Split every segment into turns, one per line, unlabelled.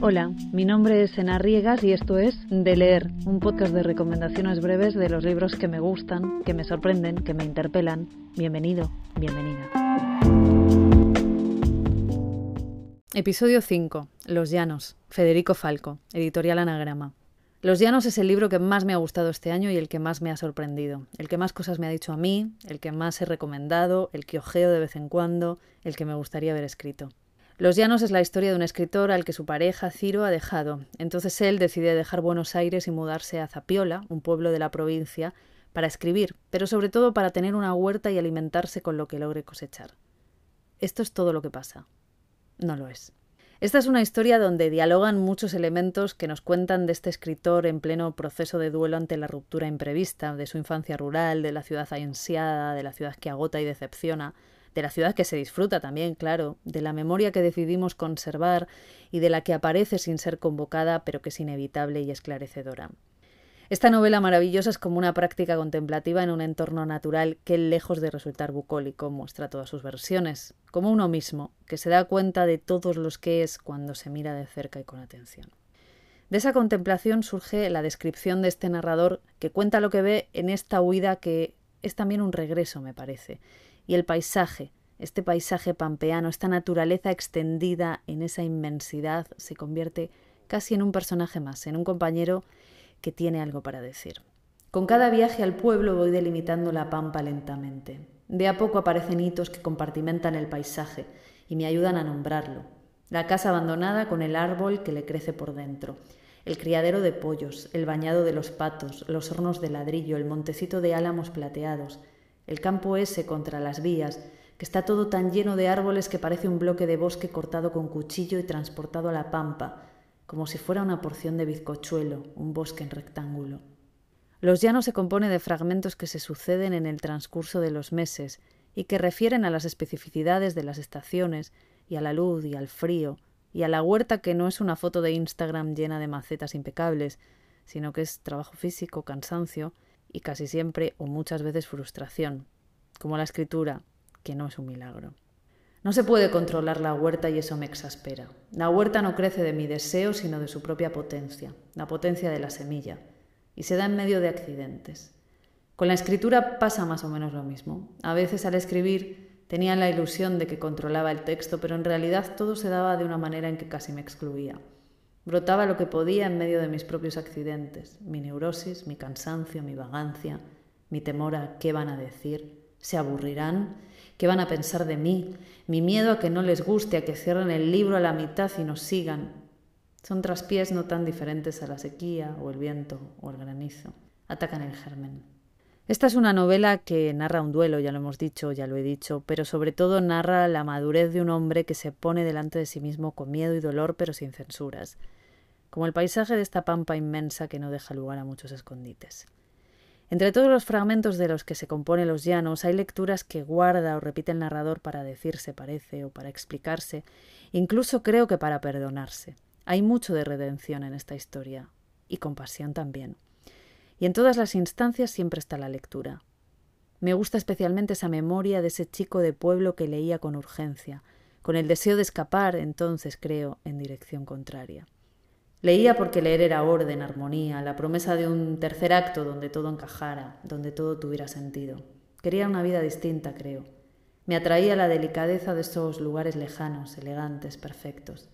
Hola, mi nombre es Ena Riegas y esto es De Leer, un podcast de recomendaciones breves de los libros que me gustan, que me sorprenden, que me interpelan. Bienvenido, bienvenida. Episodio 5. Los Llanos. Federico Falco, editorial Anagrama. Los Llanos es el libro que más me ha gustado este año y el que más me ha sorprendido, el que más cosas me ha dicho a mí, el que más he recomendado, el que ojeo de vez en cuando, el que me gustaría haber escrito. Los Llanos es la historia de un escritor al que su pareja, Ciro, ha dejado. Entonces él decide dejar Buenos Aires y mudarse a Zapiola, un pueblo de la provincia, para escribir, pero sobre todo para tener una huerta y alimentarse con lo que logre cosechar. ¿Esto es todo lo que pasa? No lo es. Esta es una historia donde dialogan muchos elementos que nos cuentan de este escritor en pleno proceso de duelo ante la ruptura imprevista, de su infancia rural, de la ciudad ansiada, de la ciudad que agota y decepciona, de la ciudad que se disfruta también, claro, de la memoria que decidimos conservar y de la que aparece sin ser convocada, pero que es inevitable y esclarecedora. Esta novela maravillosa es como una práctica contemplativa en un entorno natural que, lejos de resultar bucólico, muestra todas sus versiones, como uno mismo, que se da cuenta de todos los que es cuando se mira de cerca y con atención. De esa contemplación surge la descripción de este narrador que cuenta lo que ve en esta huida que es también un regreso, me parece, y el paisaje, este paisaje pampeano, esta naturaleza extendida en esa inmensidad, se convierte casi en un personaje más, en un compañero que tiene algo para decir. Con cada viaje al pueblo voy delimitando la pampa lentamente. De a poco aparecen hitos que compartimentan el paisaje y me ayudan a nombrarlo. La casa abandonada con el árbol que le crece por dentro, el criadero de pollos, el bañado de los patos, los hornos de ladrillo, el montecito de álamos plateados, el campo ese contra las vías, que está todo tan lleno de árboles que parece un bloque de bosque cortado con cuchillo y transportado a la pampa, como si fuera una porción de bizcochuelo, un bosque en rectángulo. Los llanos se compone de fragmentos que se suceden en el transcurso de los meses y que refieren a las especificidades de las estaciones y a la luz y al frío y a la huerta que no es una foto de Instagram llena de macetas impecables, sino que es trabajo físico, cansancio y casi siempre o muchas veces frustración, como la escritura, que no es un milagro. No se puede controlar la huerta y eso me exaspera. La huerta no crece de mi deseo, sino de su propia potencia, la potencia de la semilla, y se da en medio de accidentes. Con la escritura pasa más o menos lo mismo. A veces al escribir tenía la ilusión de que controlaba el texto, pero en realidad todo se daba de una manera en que casi me excluía. Brotaba lo que podía en medio de mis propios accidentes, mi neurosis, mi cansancio, mi vagancia, mi temor a qué van a decir, se aburrirán, qué van a pensar de mí, mi miedo a que no les guste, a que cierren el libro a la mitad y nos sigan. Son traspiés no tan diferentes a la sequía o el viento o el granizo. Atacan el germen. Esta es una novela que narra un duelo, ya lo hemos dicho, ya lo he dicho, pero sobre todo narra la madurez de un hombre que se pone delante de sí mismo con miedo y dolor, pero sin censuras como el paisaje de esta pampa inmensa que no deja lugar a muchos escondites. Entre todos los fragmentos de los que se compone Los Llanos hay lecturas que guarda o repite el narrador para decirse parece o para explicarse, incluso creo que para perdonarse. Hay mucho de redención en esta historia, y compasión también. Y en todas las instancias siempre está la lectura. Me gusta especialmente esa memoria de ese chico de pueblo que leía con urgencia, con el deseo de escapar, entonces creo, en dirección contraria. Leía porque leer era orden, armonía, la promesa de un tercer acto donde todo encajara, donde todo tuviera sentido. Quería una vida distinta, creo. Me atraía la delicadeza de esos lugares lejanos, elegantes, perfectos.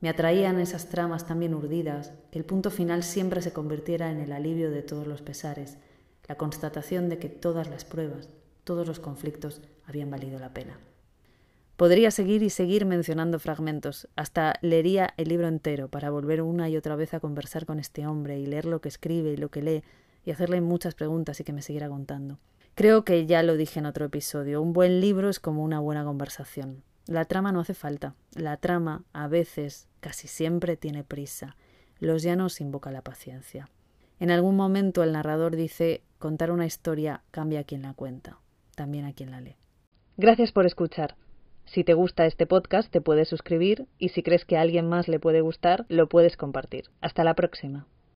Me atraían esas tramas tan bien urdidas que el punto final siempre se convirtiera en el alivio de todos los pesares, la constatación de que todas las pruebas, todos los conflictos habían valido la pena. Podría seguir y seguir mencionando fragmentos, hasta leería el libro entero para volver una y otra vez a conversar con este hombre y leer lo que escribe y lo que lee y hacerle muchas preguntas y que me siguiera contando. Creo que ya lo dije en otro episodio, un buen libro es como una buena conversación. La trama no hace falta, la trama a veces, casi siempre tiene prisa. Los llanos invoca la paciencia. En algún momento el narrador dice contar una historia cambia a quien la cuenta, también a quien la lee. Gracias por escuchar. Si te gusta este podcast, te puedes suscribir y si crees que a alguien más le puede gustar, lo puedes compartir. Hasta la próxima.